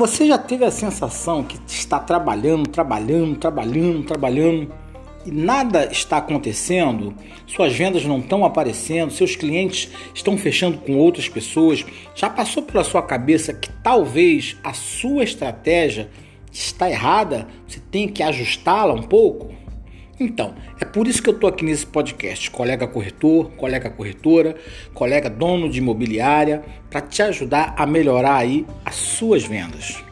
Você já teve a sensação que está trabalhando, trabalhando, trabalhando, trabalhando e nada está acontecendo? Suas vendas não estão aparecendo, seus clientes estão fechando com outras pessoas. Já passou pela sua cabeça que talvez a sua estratégia está errada? Você tem que ajustá-la um pouco? Então, é por isso que eu estou aqui nesse podcast, colega corretor, colega corretora, colega dono de imobiliária, para te ajudar a melhorar aí as suas vendas.